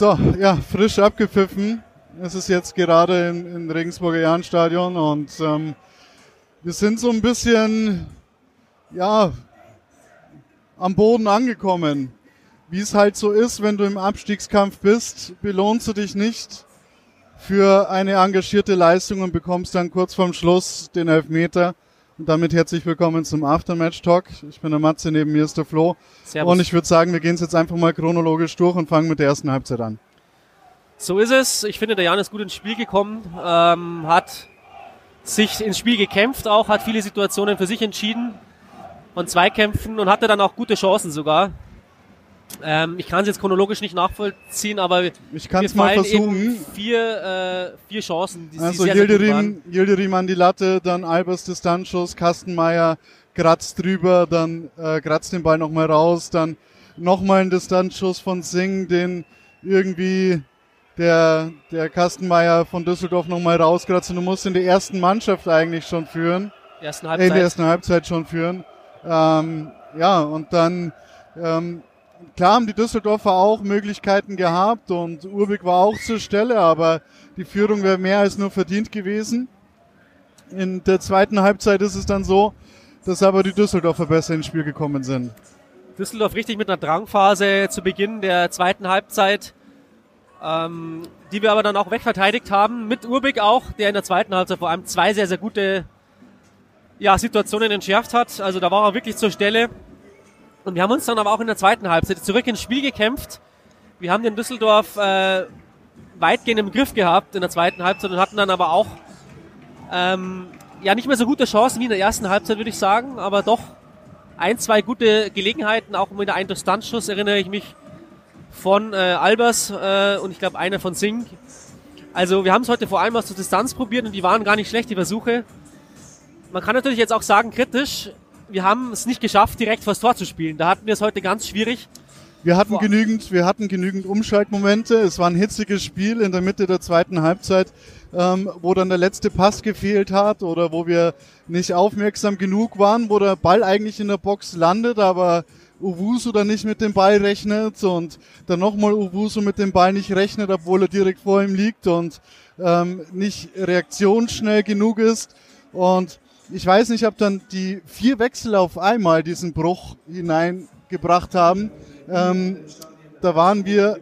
So, ja, frisch abgepfiffen. Es ist jetzt gerade im, im Regensburger Jahnstadion und ähm, wir sind so ein bisschen, ja, am Boden angekommen. Wie es halt so ist, wenn du im Abstiegskampf bist, belohnst du dich nicht für eine engagierte Leistung und bekommst dann kurz vorm Schluss den Elfmeter. Und damit herzlich willkommen zum Aftermatch Talk. Ich bin der Matze, neben mir ist der Flo. Servus. Und ich würde sagen, wir gehen es jetzt einfach mal chronologisch durch und fangen mit der ersten Halbzeit an. So ist es. Ich finde, der Jan ist gut ins Spiel gekommen, ähm, hat sich ins Spiel gekämpft auch, hat viele Situationen für sich entschieden und Zweikämpfen und hatte dann auch gute Chancen sogar. Ähm, ich kann es jetzt chronologisch nicht nachvollziehen, aber ich kann es mal versuchen. Vier, äh, vier Chancen. Die, also die Yildirim, Yildirim an die Latte, dann Albers Distanzschuss, Kastenmeier kratzt drüber, dann äh, kratzt den Ball nochmal raus, dann nochmal ein Distanzschuss von Singh, den irgendwie der, der Kastenmeier von Düsseldorf nochmal rauskratzt. Und du musst in der ersten Mannschaft eigentlich schon führen. Ersten Halbzeit. Äh, in der ersten Halbzeit schon führen. Ähm, ja, und dann ähm, klar haben die Düsseldorfer auch Möglichkeiten gehabt und Urbig war auch zur Stelle, aber die Führung wäre mehr als nur verdient gewesen. In der zweiten Halbzeit ist es dann so, dass aber die Düsseldorfer besser ins Spiel gekommen sind. Düsseldorf richtig mit einer Drangphase zu Beginn der zweiten Halbzeit, ähm, die wir aber dann auch wegverteidigt haben. Mit Urbig auch, der in der zweiten Halbzeit vor allem zwei sehr, sehr gute ja, Situationen entschärft hat. Also da war er wirklich zur Stelle. Und wir haben uns dann aber auch in der zweiten Halbzeit zurück ins Spiel gekämpft. Wir haben den Düsseldorf äh, weitgehend im Griff gehabt in der zweiten Halbzeit und hatten dann aber auch ähm, ja nicht mehr so gute Chancen wie in der ersten Halbzeit, würde ich sagen, aber doch ein, zwei gute Gelegenheiten, auch mit einem Distanzschuss erinnere ich mich von äh, Albers äh, und ich glaube einer von Singh. Also wir haben es heute vor allem aus der Distanz probiert und die waren gar nicht schlecht, die Versuche. Man kann natürlich jetzt auch sagen, kritisch, wir haben es nicht geschafft, direkt vors Tor zu spielen. Da hatten wir es heute ganz schwierig. Wir hatten Boah. genügend, wir hatten genügend Umschaltmomente. Es war ein hitziges Spiel in der Mitte der zweiten Halbzeit, ähm, wo dann der letzte Pass gefehlt hat oder wo wir nicht aufmerksam genug waren, wo der Ball eigentlich in der Box landet, aber Uwusu dann nicht mit dem Ball rechnet und dann nochmal Uwusu mit dem Ball nicht rechnet, obwohl er direkt vor ihm liegt und ähm, nicht reaktionsschnell genug ist. Und ich weiß nicht, ob dann die vier Wechsel auf einmal diesen Bruch hineingebracht haben. Ähm, da waren wir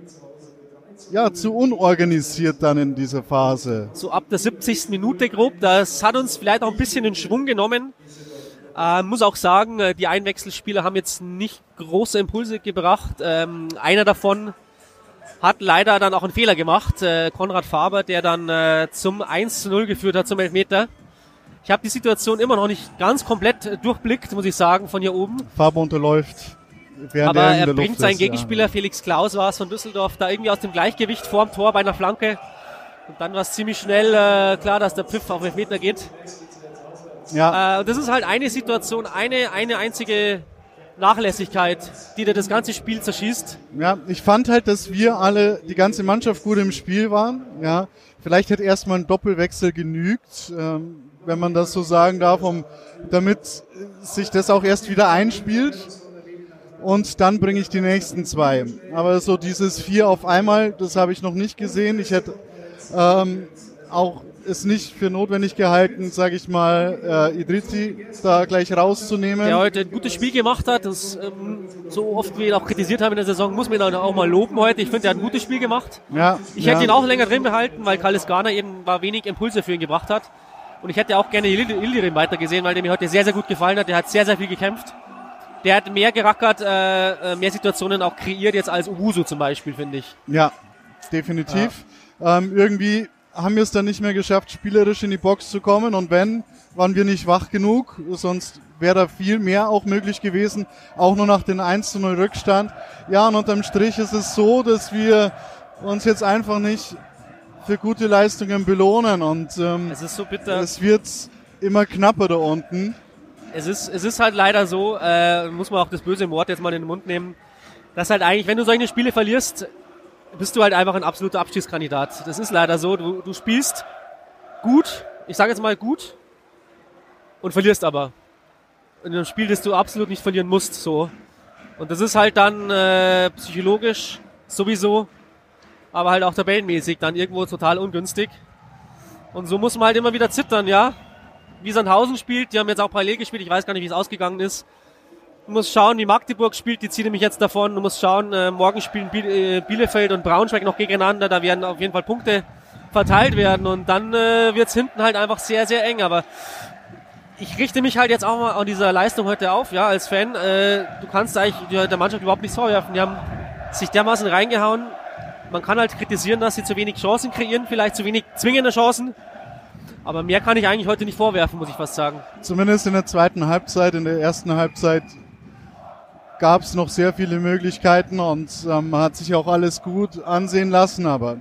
ja zu unorganisiert dann in dieser Phase. So ab der 70. Minute grob. Das hat uns vielleicht auch ein bisschen in Schwung genommen. Äh, muss auch sagen, äh, die Einwechselspieler haben jetzt nicht große Impulse gebracht. Ähm, einer davon hat leider dann auch einen Fehler gemacht. Äh, Konrad Faber, der dann äh, zum 1 zu 0 geführt hat, zum Elfmeter. Ich habe die Situation immer noch nicht ganz komplett äh, durchblickt, muss ich sagen, von hier oben. Farbe unterläuft. Aber er, er bringt seinen Gegenspieler ja. Felix Klaus war es von Düsseldorf da irgendwie aus dem Gleichgewicht vorm Tor bei einer Flanke. Und dann war es ziemlich schnell äh, klar, dass der Pfiff auf Meter geht. Ja. Äh, das ist halt eine Situation, eine, eine einzige Nachlässigkeit, die dir das ganze Spiel zerschießt. Ja, ich fand halt, dass wir alle, die ganze Mannschaft gut im Spiel waren. Ja, vielleicht hätte erstmal ein Doppelwechsel genügt. Ähm, wenn man das so sagen darf, um, damit sich das auch erst wieder einspielt. Und dann bringe ich die nächsten zwei. Aber so dieses vier auf einmal, das habe ich noch nicht gesehen. Ich hätte ähm, auch es nicht für notwendig gehalten, sage ich mal, äh, Idrizi da gleich rauszunehmen. Der heute ein gutes Spiel gemacht hat. Das, ähm, so oft wie wir ihn auch kritisiert haben in der Saison, muss man ihn auch mal loben heute. Ich finde, er hat ein gutes Spiel gemacht. Ja, ich ja. hätte ihn auch länger drin behalten, weil Kalis Garner eben war wenig Impulse für ihn gebracht hat. Und ich hätte auch gerne Ildirim weiter gesehen, weil der mir heute sehr, sehr gut gefallen hat. Der hat sehr, sehr viel gekämpft. Der hat mehr gerackert, äh, äh mehr Situationen auch kreiert jetzt als Uwusu zum Beispiel, finde ich. Ja, definitiv. Ja. Ähm, irgendwie haben wir es dann nicht mehr geschafft, spielerisch in die Box zu kommen. Und wenn, waren wir nicht wach genug. Sonst wäre da viel mehr auch möglich gewesen. Auch nur nach dem 1 zu 0 Rückstand. Ja, und unterm Strich ist es so, dass wir uns jetzt einfach nicht für gute Leistungen belohnen und ähm, es ist so bitter. Es wird immer knapper da unten. Es ist, es ist halt leider so, äh, muss man auch das böse Wort jetzt mal in den Mund nehmen, dass halt eigentlich, wenn du solche Spiele verlierst, bist du halt einfach ein absoluter Abschiedskandidat. Das ist leider so. Du, du spielst gut, ich sage jetzt mal gut, und verlierst aber. In einem Spiel, das du absolut nicht verlieren musst, so. Und das ist halt dann äh, psychologisch sowieso aber halt auch tabellenmäßig dann irgendwo total ungünstig. Und so muss man halt immer wieder zittern, ja. Wie Sandhausen spielt, die haben jetzt auch parallel gespielt, ich weiß gar nicht, wie es ausgegangen ist. Du musst schauen, wie Magdeburg spielt, die ziehen nämlich jetzt davon. Du musst schauen, äh, morgen spielen äh, Bielefeld und Braunschweig noch gegeneinander, da werden auf jeden Fall Punkte verteilt werden und dann äh, wird's hinten halt einfach sehr, sehr eng. Aber ich richte mich halt jetzt auch mal an dieser Leistung heute auf, ja, als Fan. Äh, du kannst eigentlich der Mannschaft überhaupt nichts vorwerfen. Die haben sich dermaßen reingehauen. Man kann halt kritisieren, dass sie zu wenig Chancen kreieren, vielleicht zu wenig zwingende Chancen. Aber mehr kann ich eigentlich heute nicht vorwerfen, muss ich fast sagen. Zumindest in der zweiten Halbzeit, in der ersten Halbzeit gab es noch sehr viele Möglichkeiten und ähm, hat sich auch alles gut ansehen lassen. Aber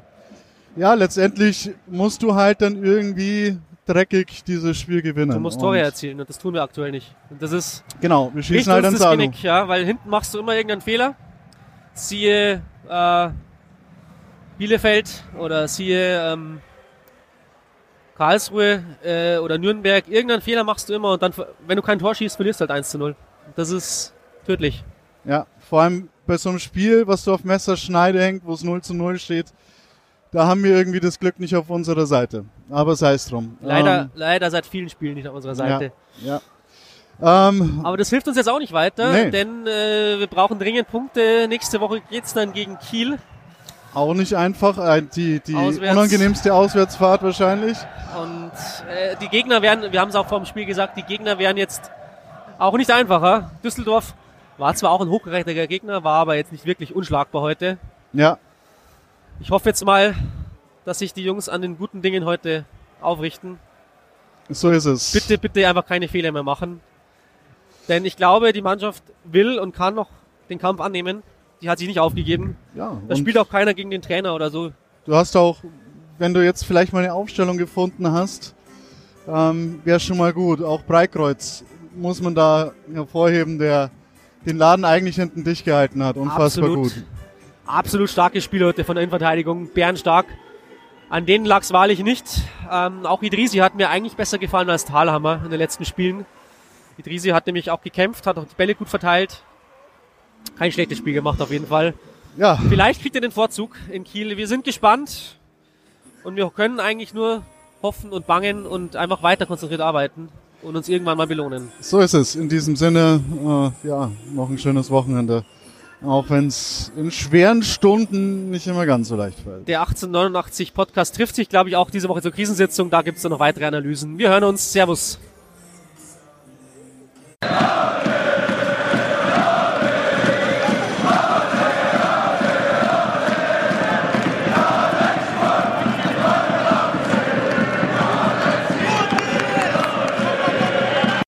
ja, letztendlich musst du halt dann irgendwie dreckig dieses Spiel gewinnen. Du musst Tore erzielen und das tun wir aktuell nicht. Und das ist genau, wir schießen halt ans Genick, ja, weil hinten machst du immer irgendeinen Fehler. Siehe äh, Bielefeld oder siehe ähm, Karlsruhe äh, oder Nürnberg. Irgendeinen Fehler machst du immer und dann, wenn du kein Tor schießt, verlierst du halt 1 zu 0. Das ist tödlich. Ja, vor allem bei so einem Spiel, was du auf Messerschneide hängt, wo es 0 zu 0 steht, da haben wir irgendwie das Glück nicht auf unserer Seite. Aber sei es drum. Leider, ähm, leider seit vielen Spielen nicht auf unserer Seite. Ja. ja. Ähm, Aber das hilft uns jetzt auch nicht weiter, nee. denn äh, wir brauchen dringend Punkte. Nächste Woche geht's dann gegen Kiel. Auch nicht einfach, äh, die, die Auswärts. unangenehmste Auswärtsfahrt wahrscheinlich. Und äh, die Gegner werden, wir haben es auch vor dem Spiel gesagt, die Gegner werden jetzt auch nicht einfacher. Düsseldorf war zwar auch ein hochgerechter Gegner, war aber jetzt nicht wirklich unschlagbar heute. Ja. Ich hoffe jetzt mal, dass sich die Jungs an den guten Dingen heute aufrichten. So ist es. Bitte, bitte einfach keine Fehler mehr machen. Denn ich glaube, die Mannschaft will und kann noch den Kampf annehmen. Die hat sich nicht aufgegeben. Ja, da spielt auch keiner gegen den Trainer oder so. Du hast auch, wenn du jetzt vielleicht mal eine Aufstellung gefunden hast, ähm, wäre schon mal gut. Auch Breitkreuz muss man da hervorheben, der den Laden eigentlich hinten dicht gehalten hat. Unfassbar Absolut. gut absolut starke Spieler heute von der Innenverteidigung, bärenstark. An denen lag es wahrlich nicht. Ähm, auch Idrisi hat mir eigentlich besser gefallen als Thalhammer in den letzten Spielen. Idrisi hat nämlich auch gekämpft, hat auch die Bälle gut verteilt. Kein schlechtes Spiel gemacht auf jeden Fall. Ja. Vielleicht kriegt er den Vorzug in Kiel. Wir sind gespannt und wir können eigentlich nur hoffen und bangen und einfach weiter konzentriert arbeiten und uns irgendwann mal belohnen. So ist es. In diesem Sinne, äh, ja, noch ein schönes Wochenende. Auch wenn es in schweren Stunden nicht immer ganz so leicht fällt. Der 1889 Podcast trifft sich, glaube ich, auch diese Woche zur Krisensitzung. Da gibt es dann noch weitere Analysen. Wir hören uns. Servus.